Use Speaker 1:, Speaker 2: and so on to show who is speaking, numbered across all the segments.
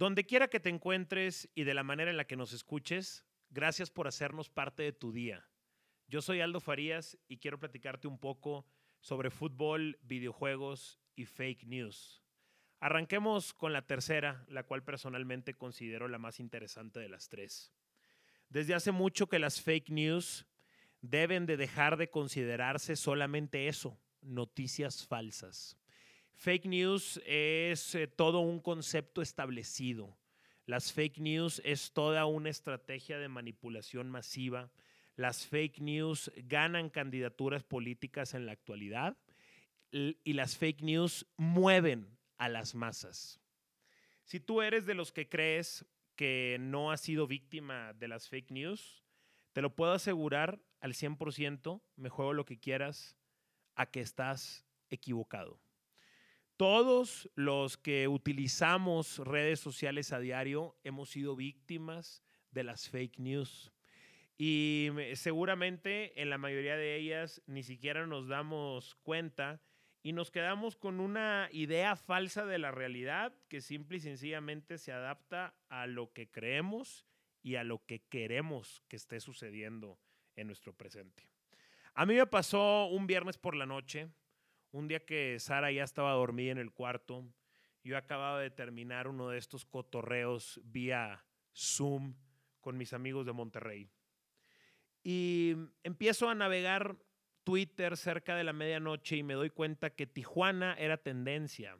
Speaker 1: Donde quiera que te encuentres y de la manera en la que nos escuches, gracias por hacernos parte de tu día. Yo soy Aldo Farías y quiero platicarte un poco sobre fútbol, videojuegos y fake news. Arranquemos con la tercera, la cual personalmente considero la más interesante de las tres. Desde hace mucho que las fake news deben de dejar de considerarse solamente eso, noticias falsas. Fake news es eh, todo un concepto establecido. Las fake news es toda una estrategia de manipulación masiva. Las fake news ganan candidaturas políticas en la actualidad y las fake news mueven a las masas. Si tú eres de los que crees que no has sido víctima de las fake news, te lo puedo asegurar al 100%, me juego lo que quieras, a que estás equivocado. Todos los que utilizamos redes sociales a diario hemos sido víctimas de las fake news. Y seguramente en la mayoría de ellas ni siquiera nos damos cuenta y nos quedamos con una idea falsa de la realidad que simple y sencillamente se adapta a lo que creemos y a lo que queremos que esté sucediendo en nuestro presente. A mí me pasó un viernes por la noche, un día que Sara ya estaba dormida en el cuarto, yo acababa de terminar uno de estos cotorreos vía Zoom con mis amigos de Monterrey. Y empiezo a navegar Twitter cerca de la medianoche y me doy cuenta que Tijuana era tendencia.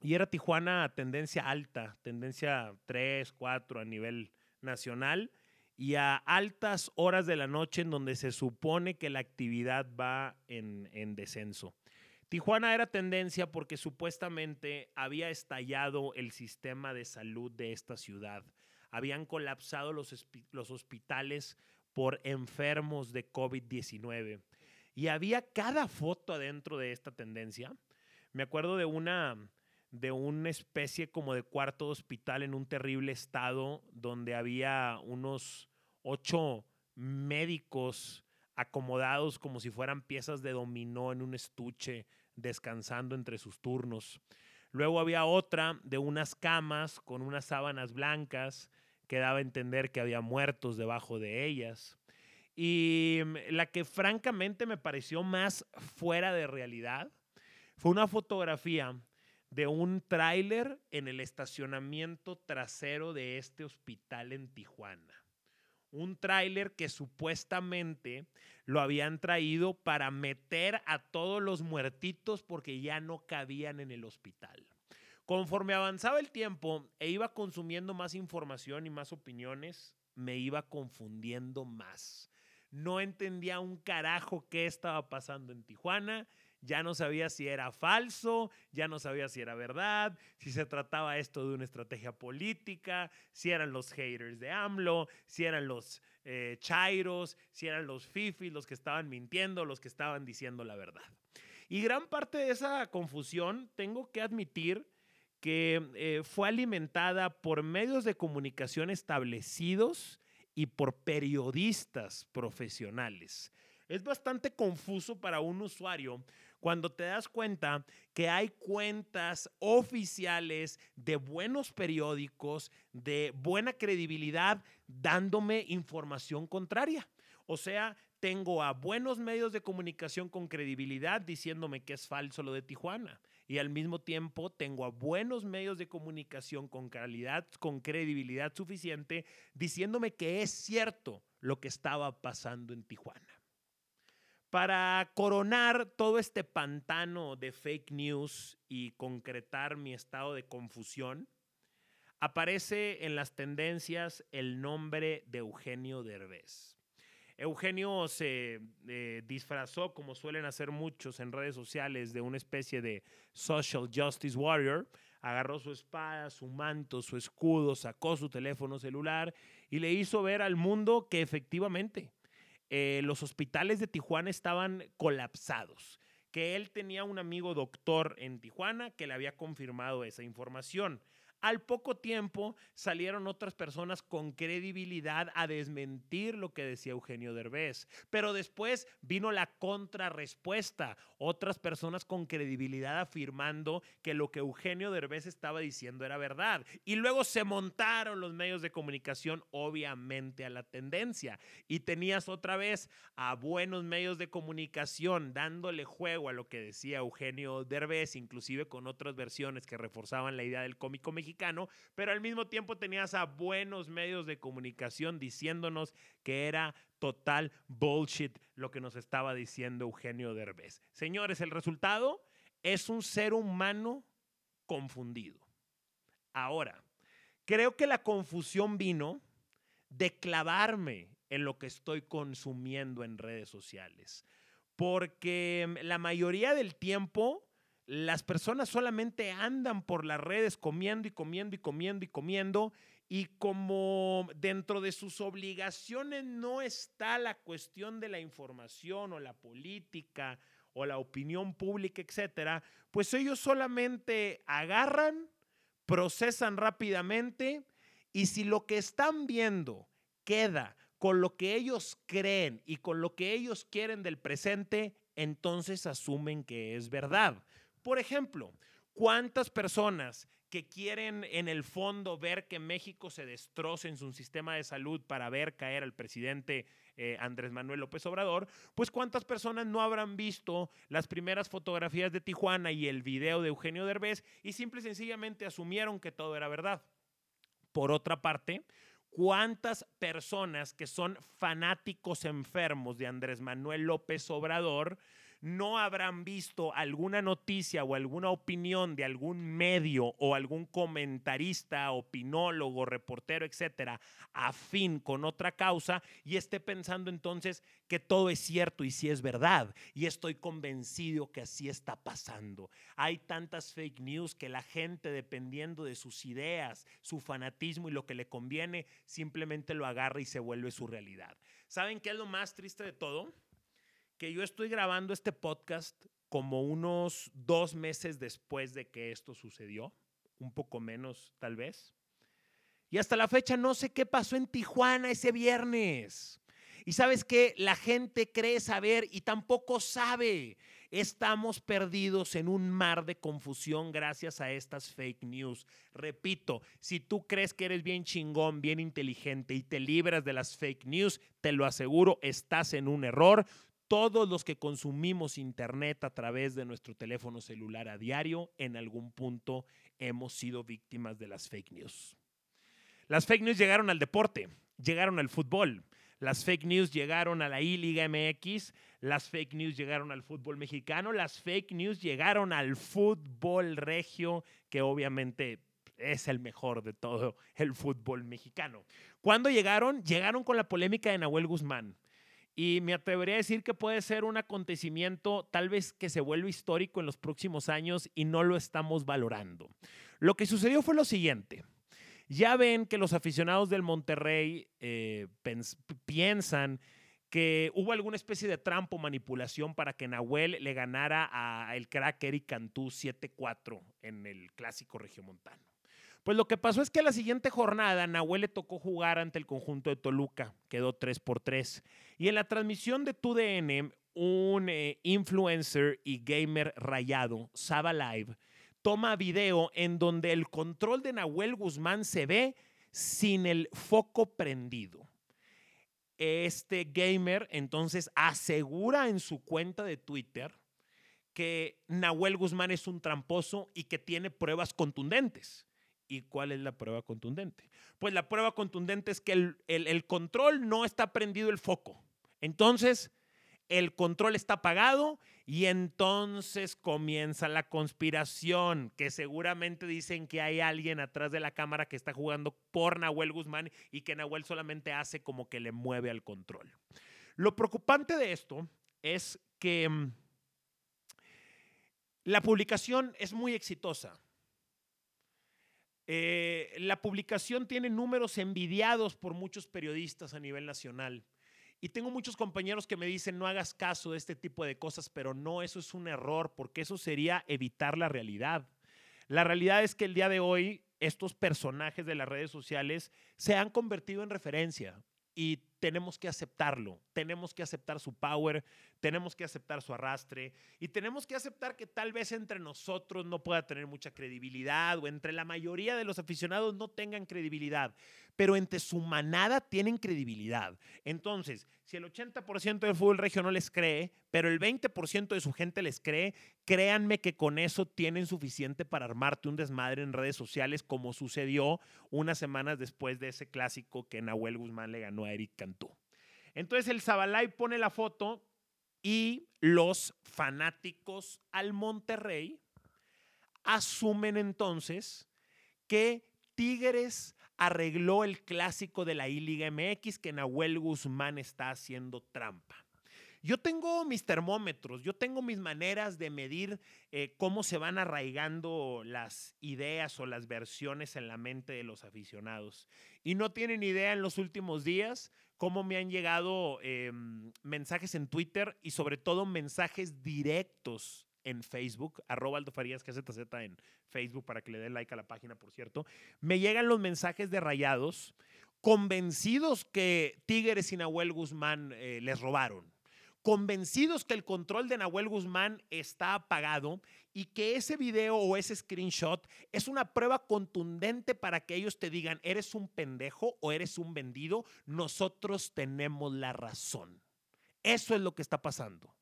Speaker 1: Y era Tijuana tendencia alta, tendencia 3, 4 a nivel nacional y a altas horas de la noche en donde se supone que la actividad va en, descenso. Tijuana era tendencia porque supuestamente había estallado el sistema de salud de esta ciudad. Habían colapsado los, los hospitales por enfermos de COVID-19. Y había cada foto adentro de esta tendencia. Me acuerdo de una, de una especie como de cuarto de hospital en un terrible estado donde había unos ocho médicos acomodados como si fueran piezas de dominó en un estuche, descansando entre sus turnos. Luego había otra de unas camas con unas sábanas blancas que daba a entender que había muertos debajo de ellas. Y mm, la que francamente me pareció más fuera de realidad fue una fotografía de un tráiler en el estacionamiento trasero de este hospital en Tijuana. Un tráiler que supuestamente lo habían traído para meter a todos los muertitos porque ya no cabían en el hospital. Conforme avanzaba el tiempo e iba consumiendo más información y más opiniones, me iba confundiendo más. No entendía un carajo qué estaba pasando en Tijuana ya no sabía si era falso, ya no sabía si era verdad, si se trataba esto de una estrategia política, si eran los haters de AMLO, si eran los eh, chairos, si eran los fifis los que estaban mintiendo, los que estaban diciendo la verdad. Y gran parte de esa confusión, tengo que admitir que eh, fue alimentada por medios de comunicación establecidos y por periodistas profesionales. Es bastante confuso para un usuario cuando te das cuenta que hay cuentas oficiales de buenos periódicos, de buena credibilidad, dándome información contraria. O sea, tengo a buenos medios de comunicación con credibilidad diciéndome que es falso lo de Tijuana. Y al mismo tiempo tengo a buenos medios de comunicación con calidad, con credibilidad suficiente, diciéndome que es cierto lo que estaba pasando en Tijuana. Para coronar todo este pantano de fake news y concretar mi estado de confusión, aparece en las tendencias el nombre de Eugenio Derbez. Eugenio se eh, disfrazó, como suelen hacer muchos en redes sociales, de una especie de social justice warrior. Agarró su espada, su manto, su escudo, sacó su teléfono celular y le hizo ver al mundo que efectivamente eh, los hospitales de Tijuana estaban colapsados, que él tenía un amigo doctor en Tijuana que le había confirmado esa información. Al poco tiempo salieron otras personas con credibilidad a desmentir lo que decía Eugenio Derbez. Pero después vino la contrarrespuesta. Otras personas con credibilidad afirmando que lo que Eugenio Derbez estaba diciendo era verdad. Y luego se montaron los medios de comunicación, obviamente, a la tendencia. Y tenías otra vez a buenos medios de comunicación dándole juego a lo que decía Eugenio Derbez, inclusive con otras versiones que reforzaban la idea del cómico mexicano, pero al mismo tiempo tenías a buenos medios de comunicación diciéndonos que era total bullshit lo que nos estaba diciendo Eugenio Derbez. Señores, el resultado es un ser humano confundido. Ahora, creo que la confusión vino de clavarme en lo que estoy consumiendo en redes sociales, porque mm, la mayoría del tiempo las personas solamente andan por las redes comiendo y comiendo y comiendo y comiendo y como dentro de sus obligaciones no está la cuestión de la información o la política o la opinión pública, etcétera, pues ellos solamente agarran, procesan rápidamente y si lo que están viendo queda con lo que ellos creen y con lo que ellos quieren del presente, entonces asumen que es verdad. Por ejemplo, ¿cuántas personas que quieren en el fondo ver que México se destroce en su sistema de salud para ver caer al presidente eh, Andrés Manuel López Obrador, pues cuántas personas no habrán visto las primeras fotografías de Tijuana y el video de Eugenio Derbez y simple y sencillamente asumieron que todo era verdad. Por otra parte, ¿Cuántas personas que son fanáticos enfermos de Andrés Manuel López Obrador no habrán visto alguna noticia o alguna opinión de algún medio o algún comentarista, opinólogo, reportero, etcétera, afín con otra causa y esté pensando entonces que todo es cierto y si es verdad. Y estoy convencido que así está pasando. Hay tantas fake news que la gente, dependiendo de sus ideas, su fanatismo y lo que le conviene, simplemente lo agarra y se vuelve su realidad. ¿Saben qué es lo más triste de todo? Que yo estoy grabando este podcast como unos dos meses después de que esto sucedió, un poco menos tal vez. Y hasta la fecha no sé qué pasó en Tijuana ese viernes. Y sabes que la gente cree saber y tampoco sabe. Estamos perdidos en un mar de confusión gracias a estas fake news. Repito, si tú crees que eres bien chingón, bien inteligente y te libras de las fake news, te lo aseguro, estás en un error. Todos los que consumimos Internet a través de nuestro teléfono celular a diario, en algún punto hemos sido víctimas de las fake news. Las fake news llegaron al deporte, llegaron al fútbol. Las fake news llegaron a la I-Liga MX, las fake news llegaron al fútbol mexicano, las fake news llegaron al fútbol regio, que obviamente es el mejor de todo el fútbol mexicano. ¿Cuándo llegaron? Llegaron con la polémica de Nahuel Guzmán. Y me atrevería a decir que puede ser un acontecimiento tal vez que se vuelva histórico en los próximos años y no lo estamos valorando. Lo que sucedió fue lo siguiente. Ya ven que los aficionados del Monterrey eh, piensan que hubo alguna especie de trampo manipulación para que Nahuel le ganara al crack Eric Cantú 7-4 en el clásico regiomontano. Pues lo que pasó es que la siguiente jornada Nahuel le tocó jugar ante el conjunto de Toluca, quedó 3 por 3. Y en la transmisión de TUDN, un eh, influencer y gamer rayado, Saba Live, toma video en donde el control de Nahuel Guzmán se ve sin el foco prendido. Este gamer entonces asegura en su cuenta de Twitter que Nahuel Guzmán es un tramposo y que tiene pruebas contundentes. ¿Y cuál es la prueba contundente? Pues la prueba contundente es que el, control no está prendido el foco. Entonces, el control está apagado y entonces comienza la conspiración, que seguramente dicen que hay alguien atrás de la cámara que está jugando por Nahuel Guzmán y que Nahuel solamente hace como que le mueve al control. Lo preocupante de esto es que mm, la publicación es muy exitosa. Eh, la publicación tiene números envidiados por muchos periodistas a nivel nacional. Y tengo muchos compañeros que me dicen, no hagas caso de este tipo de cosas, pero no, eso es un error, porque eso sería evitar la realidad. La realidad es que el día de hoy estos personajes de las redes sociales se han convertido en referencia y tenemos que aceptarlo, tenemos que aceptar su power, tenemos que aceptar su arrastre y tenemos que aceptar que tal vez entre nosotros no pueda tener mucha credibilidad o entre la mayoría de los aficionados no tengan credibilidad, pero entre su manada tienen credibilidad. Entonces, si el 80% del fútbol regio no les cree, pero el 20% de su gente les cree, créanme que con eso tienen suficiente para armarte un desmadre en redes sociales como sucedió unas semanas después de ese clásico que Nahuel Guzmán le ganó a Eric Entonces el Zabalay pone la foto y los fanáticos al Monterrey asumen entonces que Tigres arregló el clásico de la I-Liga MX, que Nahuel Guzmán está haciendo trampa. Yo tengo mis termómetros, yo tengo mis maneras de medir eh, cómo se van arraigando las ideas o las versiones en la mente de los aficionados. Y no tienen idea en los últimos días cómo me han llegado em, mensajes en Twitter y sobre todo mensajes directos en Facebook, arroba Aldo Farías KZZ en Facebook para que le den like a la página, por cierto. Me llegan los mensajes de rayados convencidos que Tigres y Nahuel Guzmán eh, les robaron convencidos que el control de Nahuel Guzmán está apagado y que ese video o ese screenshot es una prueba contundente para que ellos te digan, eres un pendejo o eres un vendido, nosotros tenemos la razón. Eso es lo que está pasando.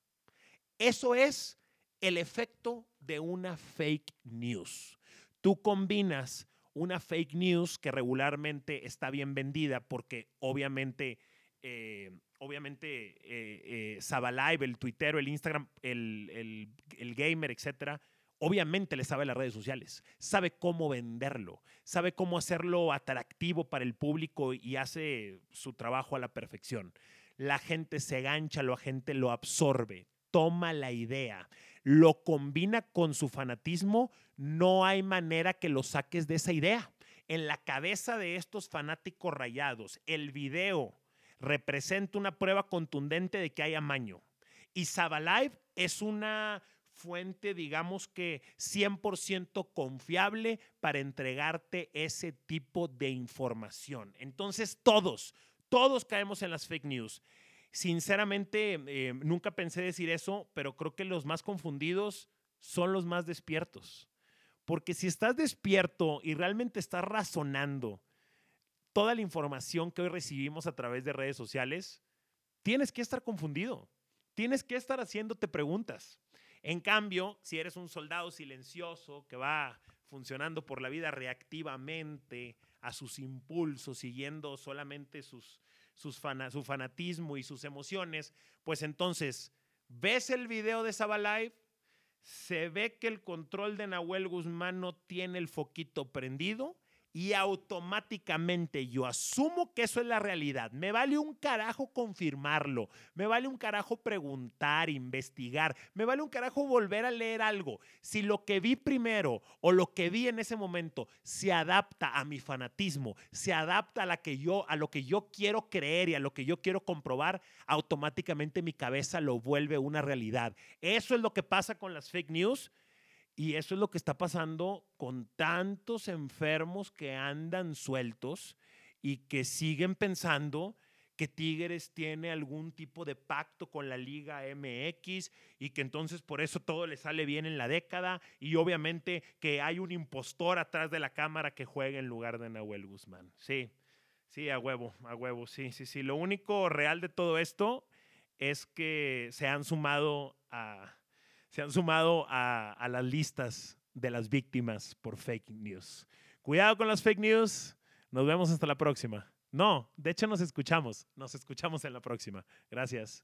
Speaker 1: Eso es el efecto de una fake news. Tú combinas una fake news que regularmente está bien vendida porque obviamente eh, obviamente, eh, eh, el tuitero, el Instagram, el, gamer, etcétera, obviamente le sabe las redes sociales, sabe cómo venderlo, sabe cómo hacerlo atractivo para el público y hace su trabajo a la perfección. La gente se gancha, la gente lo absorbe, toma la idea, lo combina con su fanatismo, no hay manera que lo saques de esa idea. En la cabeza de estos fanáticos rayados, el video representa una prueba contundente de que hay amaño. Y Sabalive es una fuente, digamos que 100% confiable para entregarte ese tipo de información. Entonces, todos, todos caemos en las fake news. Sinceramente, eh, nunca pensé decir eso, pero creo que los más confundidos son los más despiertos. Porque si estás despierto y realmente estás razonando toda la información que hoy recibimos a través de redes sociales, tienes que estar confundido, tienes que estar haciéndote preguntas. En cambio, si eres un soldado silencioso que va funcionando por la vida reactivamente a sus impulsos, siguiendo solamente sus, sus su fanatismo y sus emociones, pues entonces ves el video de Sabalive, se ve que el control de Nahuel Guzmán no tiene el foquito prendido y automáticamente yo asumo que eso es la realidad. Me vale un carajo confirmarlo, me vale un carajo preguntar, investigar, me vale un carajo volver a leer algo. Si lo que vi primero o lo que vi en ese momento se adapta a mi fanatismo, se adapta a, a lo que yo quiero creer y a lo que yo quiero comprobar, automáticamente mi cabeza lo vuelve una realidad. Eso es lo que pasa con las fake news y eso es lo que está pasando con tantos enfermos que andan sueltos y que siguen pensando que Tigres tiene algún tipo de pacto con la Liga MX y que entonces por eso todo le sale bien en la década y obviamente que hay un impostor atrás de la cámara que juega en lugar de Nahuel Guzmán. Sí, sí, a huevo, a huevo, sí, sí, sí. Lo único real de todo esto es que se han sumado a se han sumado a, las listas de las víctimas por fake news. Cuidado con las fake news. Nos vemos hasta la próxima. No, de hecho nos escuchamos. Nos escuchamos en la próxima. Gracias.